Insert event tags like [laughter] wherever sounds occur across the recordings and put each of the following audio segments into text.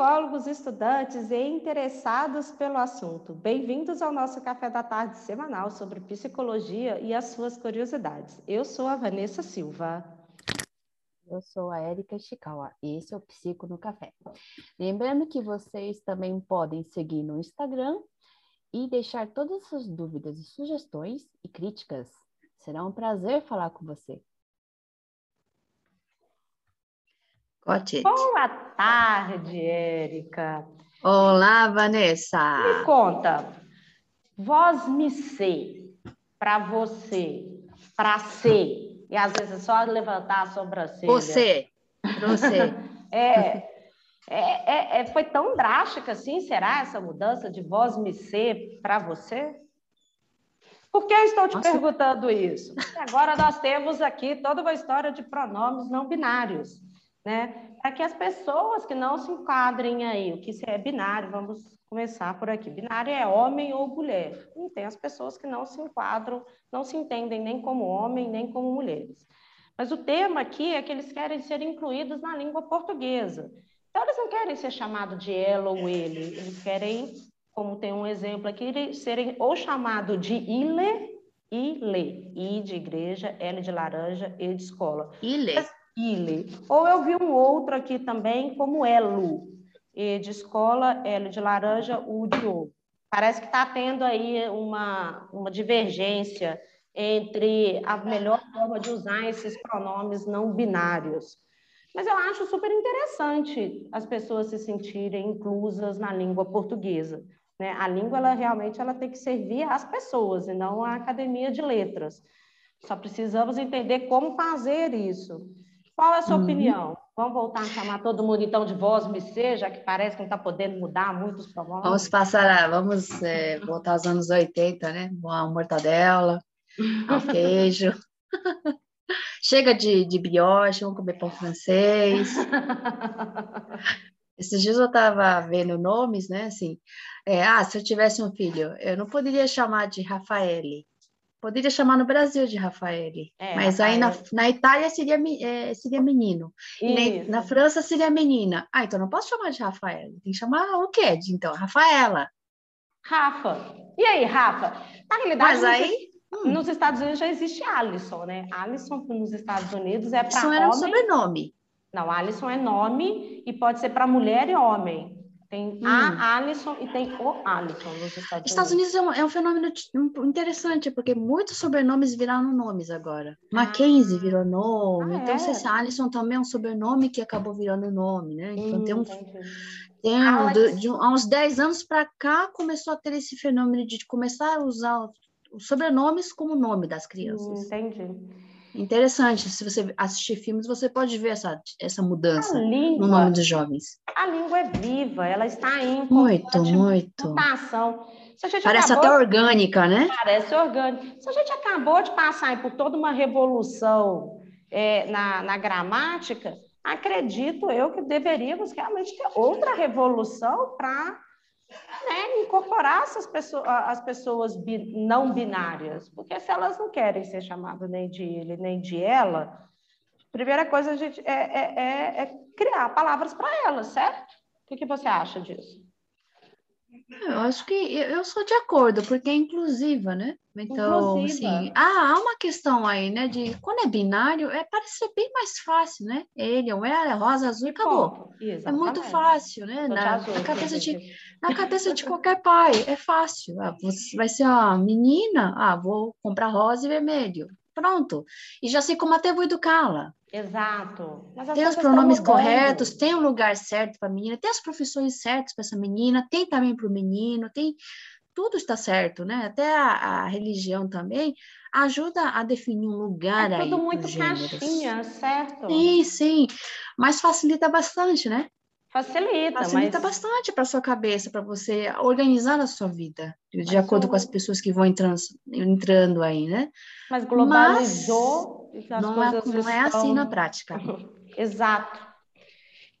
psicólogos, estudantes e interessados pelo assunto. Bem-vindos ao nosso café da tarde semanal sobre psicologia e as suas curiosidades. Eu sou a Vanessa Silva. Eu sou a Érica Chikawa e esse é o Psico no Café. Lembrando que vocês também podem seguir no Instagram e deixar todas as suas dúvidas e sugestões e críticas. Será um prazer falar com você. Boa tarde, Érica. Olá, Vanessa. Me conta, voz me ser, para você, para ser, e às vezes é só levantar a sobrancelha. Você, você. [laughs] é, é, é, é, foi tão drástica assim, será, essa mudança de voz me ser para você? Por que eu estou te Nossa. perguntando isso? Agora nós temos aqui toda uma história de pronomes não binários né? Para que as pessoas que não se enquadrem aí, o que é binário, vamos começar por aqui. Binário é homem ou mulher. E tem as pessoas que não se enquadram, não se entendem nem como homem, nem como mulheres. Mas o tema aqui é que eles querem ser incluídos na língua portuguesa. Então, eles não querem ser chamados de ela ou ele, eles querem, como tem um exemplo aqui, serem ou chamado de ile, ile, I de igreja, L de laranja, E de escola. Ile. Mas, ile. Ou eu vi um outro aqui também como elo. De escola, L de laranja, U de ovo. Parece que está tendo aí uma, uma divergência entre a melhor forma de usar esses pronomes não binários. Mas eu acho super interessante as pessoas se sentirem inclusas na língua portuguesa. Né? A língua, ela realmente ela tem que servir às pessoas e não à academia de letras. Só precisamos entender como fazer isso. Qual é a sua uhum. opinião? Vamos voltar a chamar todo mundo então de voz me já que parece que não está podendo mudar muitos pronomes. Vamos passar, vamos é, voltar aos anos 80, né? Uma mortadela, um [laughs] queijo. [laughs] Chega de, de brioche, vamos comer pão francês. Esses dias eu estava vendo nomes, né? Assim, é, ah, se eu tivesse um filho, eu não poderia chamar de Rafaele, Poderia chamar no Brasil de Rafaele, é, mas Rafael. aí na, na Itália seria, é, seria menino. Na, na, França seria menina. Ah, então não posso chamar de Rafaele. Tem que chamar o quê? Então, Rafaela. Rafa. E aí, Rafa? Na realidade, mas aí... Hum. Nos Estados Unidos já existe Alisson, né? Alisson nos Estados Unidos é para homem... era um sobrenome. Não, Alisson é nome e pode ser para mulher e homem. Tem hum. a Alisson e tem o Alisson nos Estados, Estados Unidos. é um, é um, fenômeno interessante, porque muitos sobrenomes viraram nomes agora. Ah. Mackenzie virou nome, ah, então é? esse Alisson também é um sobrenome que acabou virando nome, né? Então hum, tem um. Tem um, de, de, há uns 10 anos para cá começou a ter esse fenômeno de começar a usar os sobrenomes como nome das crianças. Entendi. Interessante, se você assistir filmes, você pode ver essa, essa mudança língua, no nome dos jovens. A língua é viva, ela está em muito, muito. mutação. Parece até orgânica, né? Parece orgânica. Se a gente acabou de passar por toda uma revolução é, na, na gramática, acredito eu que deveríamos realmente ter outra revolução para né, incorporar essas pessoas, as pessoas não binárias, porque se elas não querem ser chamadas nem de ele nem de ela, primeira coisa a gente é, é, é, é criar palavras para elas, certo? O que, que você acha disso? Eu acho que eu sou de acordo, porque é inclusiva, né? Então, inclusiva. assim, ah, há uma questão aí, né? De quando é binário, é parece ser bem mais fácil, né? Ele ou ela, é rosa, azul e acabou. É muito fácil, né? Na, azul, na, cabeça de, na cabeça de qualquer pai, é fácil. Ah, você [laughs] vai ser uma menina, ah, vou comprar rosa e vermelho. Pronto. E já sei como até vou educá-la. Exato. tem os pronomes corretos, tem o lugar certo para a menina, tem as profissões certas para essa menina, tem também para o menino, tem tudo está certo, né? Até a, a, religião também ajuda a definir um lugar é aí. Tudo muito caixinha, certo? Sim, sim. Mas facilita bastante, né? Facilita. Facilita mas... bastante para sua cabeça, para você organizar a sua vida, de mas acordo com as pessoas que vão entrando, entrando aí, né? Mas globalizou. Mas não, é, não é assim na prática. [laughs] Exato.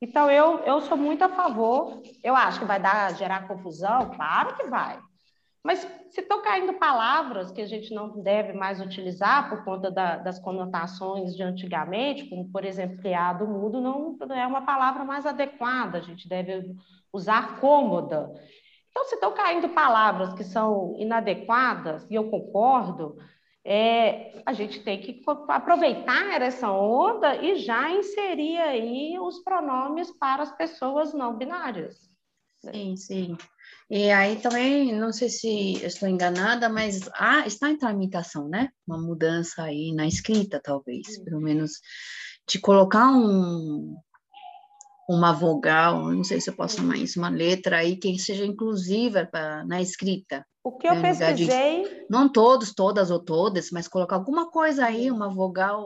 Então, eu, eu sou muito a favor. Eu acho que vai dar, gerar confusão? Claro que vai. Mas se estão caindo palavras que a gente não deve mais utilizar por conta da, das conotações de antigamente, como, por exemplo, criado mudo, não, não é uma palavra mais adequada, a gente deve usar cômoda. Então, se estão caindo palavras que são inadequadas, e eu concordo, é, a gente tem que aproveitar essa onda e já inserir aí os pronomes para as pessoas não binárias. Sim, sim. E aí também, não sei se estou enganada, mas ah, está em tramitação, né? Uma mudança aí na escrita, talvez, pelo menos de colocar um, uma vogal, não sei se eu posso chamar isso, uma letra aí que seja inclusiva pra, na escrita. O que eu né, pesquisei. De, não todos, todas ou todas, mas colocar alguma coisa aí, uma vogal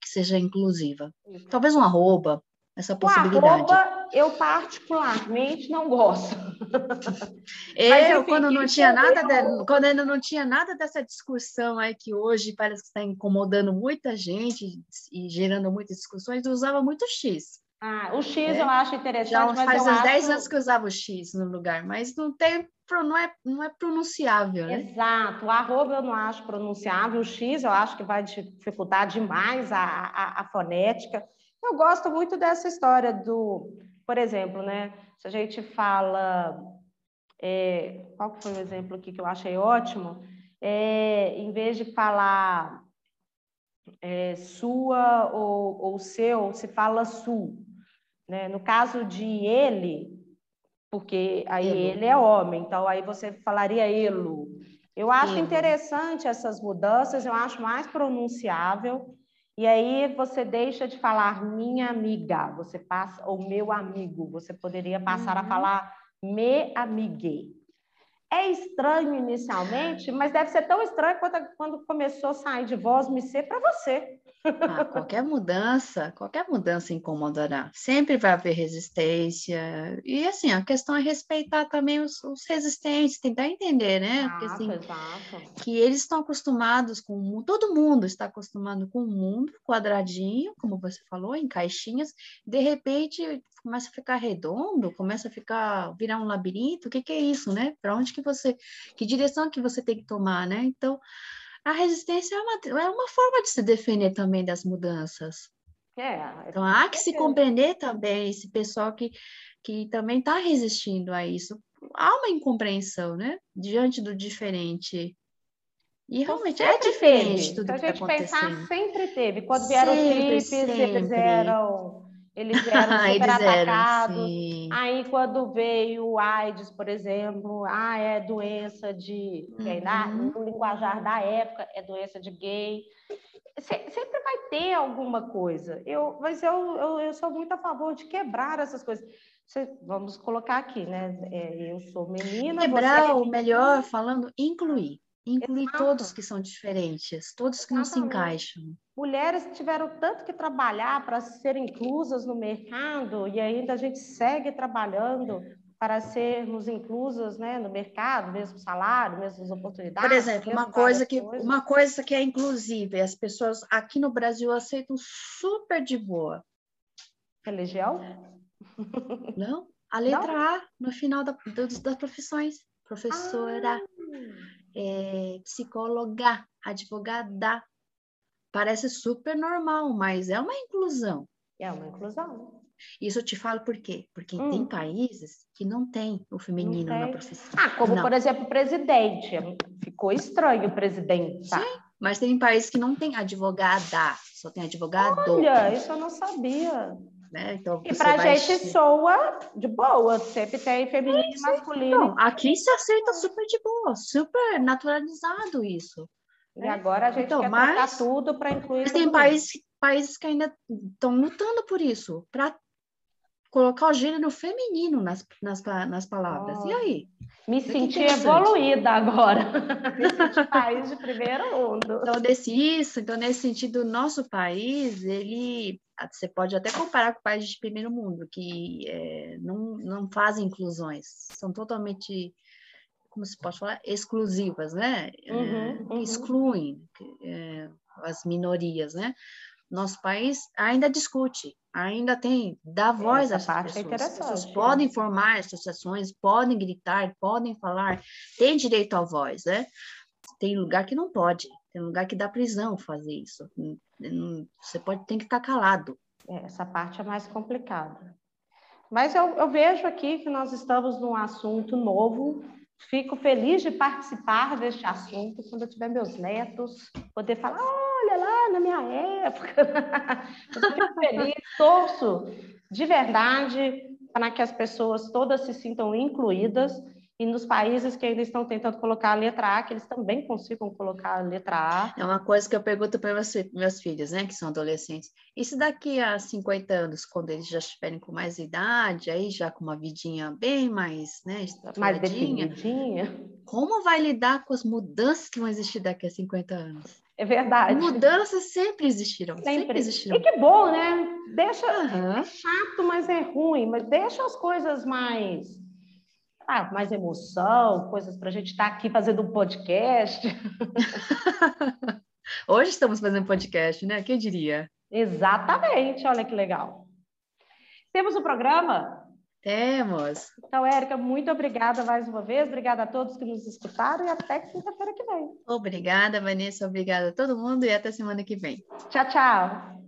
que seja inclusiva. Talvez um arroba, essa possibilidade. O arroba, eu particularmente não gosto. eu, quando não tinha nada, de, quando ainda não tinha nada dessa discussão aí que hoje parece que está incomodando muita gente e gerando muitas discussões, eu usava muito X. Ah, o X é. eu acho interessante. Já faz uns 10 anos que eu usava o X no lugar, mas não tem não é, não é pronunciável, né? Exato. O arroba eu não acho pronunciável, o X eu acho que vai dificultar demais a, a, a fonética. Eu gosto muito dessa história do, por exemplo, né? Se a gente fala. É, qual foi o exemplo aqui que eu achei ótimo? É, em vez de falar é, sua ou, ou seu, se fala sul. Né? No caso de ele, porque aí elo. ele é homem, então aí você falaria elo. Eu acho interessante essas mudanças, eu acho mais pronunciável. E aí você deixa de falar minha amiga, você passa ou meu amigo, você poderia passar uhum. a falar me amigue. É estranho inicialmente, mas deve ser tão estranho quando, quando começou a sair de voz me ser para você. Ah, qualquer mudança, qualquer mudança incomodará. Sempre vai haver resistência. E assim, a questão é respeitar também os, os resistentes, tentar entender, né? Porque, assim, exato. Que eles estão acostumados com todo mundo está acostumado com o mundo quadradinho, como você falou, em caixinhas. De repente começa a ficar redondo, começa a ficar virar um labirinto. O que, que é isso, né? Para onde que você, que direção que você tem que tomar, né? Então a resistência é uma, é uma forma de se defender também das mudanças. É, então há que se compreender também esse pessoal que, que também está resistindo a isso. Há uma incompreensão, né? Diante do diferente. E realmente é diferente teve. tudo Se que está acontecendo. Pensar, sempre teve. Quando vieram sempre, os chips, eles eram eles eram [laughs] super eles atacados. Eram, aí, quando veio o AIDS, por exemplo, ah, é doença de. Uhum. no linguajar da época, é doença de gay. sempre vai ter alguma coisa. Eu, mas eu, eu, eu sou muito a favor de quebrar essas coisas. vamos colocar aqui, né? É, eu sou menina. Quebrar, é... melhor falando, incluir. Incluir Exato. todos que são diferentes, todos que Exatamente. não se encaixam. Mulheres tiveram tanto que trabalhar para serem inclusas no mercado e ainda a gente segue trabalhando para sermos inclusas né, no mercado, mesmo salário, mesmas oportunidades. Por exemplo, uma coisa, que, coisas. uma coisa que é inclusiva, as pessoas aqui no Brasil aceitam super de boa. Religião? Não, a letra Não? A no final da, das profissões. Professora. Ah é, psicóloga, advogada. Parece super normal, mas é uma inclusão. É uma inclusão. Isso eu te falo por quê? Porque hum. tem países que não tem o feminino tem. na profissão. Ah, como não. por exemplo o presidente. Ficou estranho o presidente. Tá? Sim, mas tem países que não tem advogada, só tem advogado. Olha, isso eu não sabia. Né? Então, e para a gente soa de boa, sempre tem feminino e masculino. Não, aqui se aceita super de boa, super naturalizado isso. E né? agora a gente então, quer mas, tudo para incluir. Mas tem países, países que ainda estão lutando por isso, para colocar o gênero feminino nas, nas, nas palavras. Oh. E aí? Me senti evoluída agora. [laughs] Me senti país de primeiro mundo. Então, desse isso, então, nesse sentido, o nosso país, ele você pode até comparar com países de primeiro mundo, que é, não, não fazem inclusões, são totalmente, como se pode falar, exclusivas, né? Uhum, é, uhum. Excluem é, as minorias, né? nosso país ainda discute, ainda tem, dá voz às é pessoas. As pessoas podem formar associações, podem gritar, podem falar, tem direito à voz, né? Tem lugar que não pode, tem lugar que dá prisão fazer isso. Você pode, tem que estar calado. É, essa parte é mais complicada. Mas eu, eu vejo aqui que nós estamos num assunto novo, Fico feliz de participar deste assunto quando eu tiver meus netos, poder falar, olha lá na minha época. [laughs] eu fico feliz, torço de verdade para que as pessoas todas se sintam incluídas e nos países que ainda estão tentando colocar a letra A, que eles também consigam colocar a letra A. É uma coisa que eu pergunto para meus, meus filhos, né, que são adolescentes. E se daqui a 50 anos, quando eles já estiverem com mais idade, aí já com uma vidinha bem mais, né, mais definidinha, como vai lidar com as mudanças que vão existir daqui a 50 anos? É verdade. Mudanças sempre existirão. Sempre, sempre existirão. E que bom, né? Deixa. Uhum. É chato, mas é ruim. Mas deixa as coisas mais ah, mais emoção, coisas para a gente estar tá aqui fazendo um podcast. [laughs] Hoje estamos fazendo podcast, né? Quem diria? Exatamente, olha que legal. Temos o um programa? Temos. Então, Érica, muito obrigada mais uma vez. Obrigada a todos que nos escutaram e até quinta-feira que vem. Obrigada, Vanessa. Obrigada a todo mundo e até semana que vem. Tchau, tchau.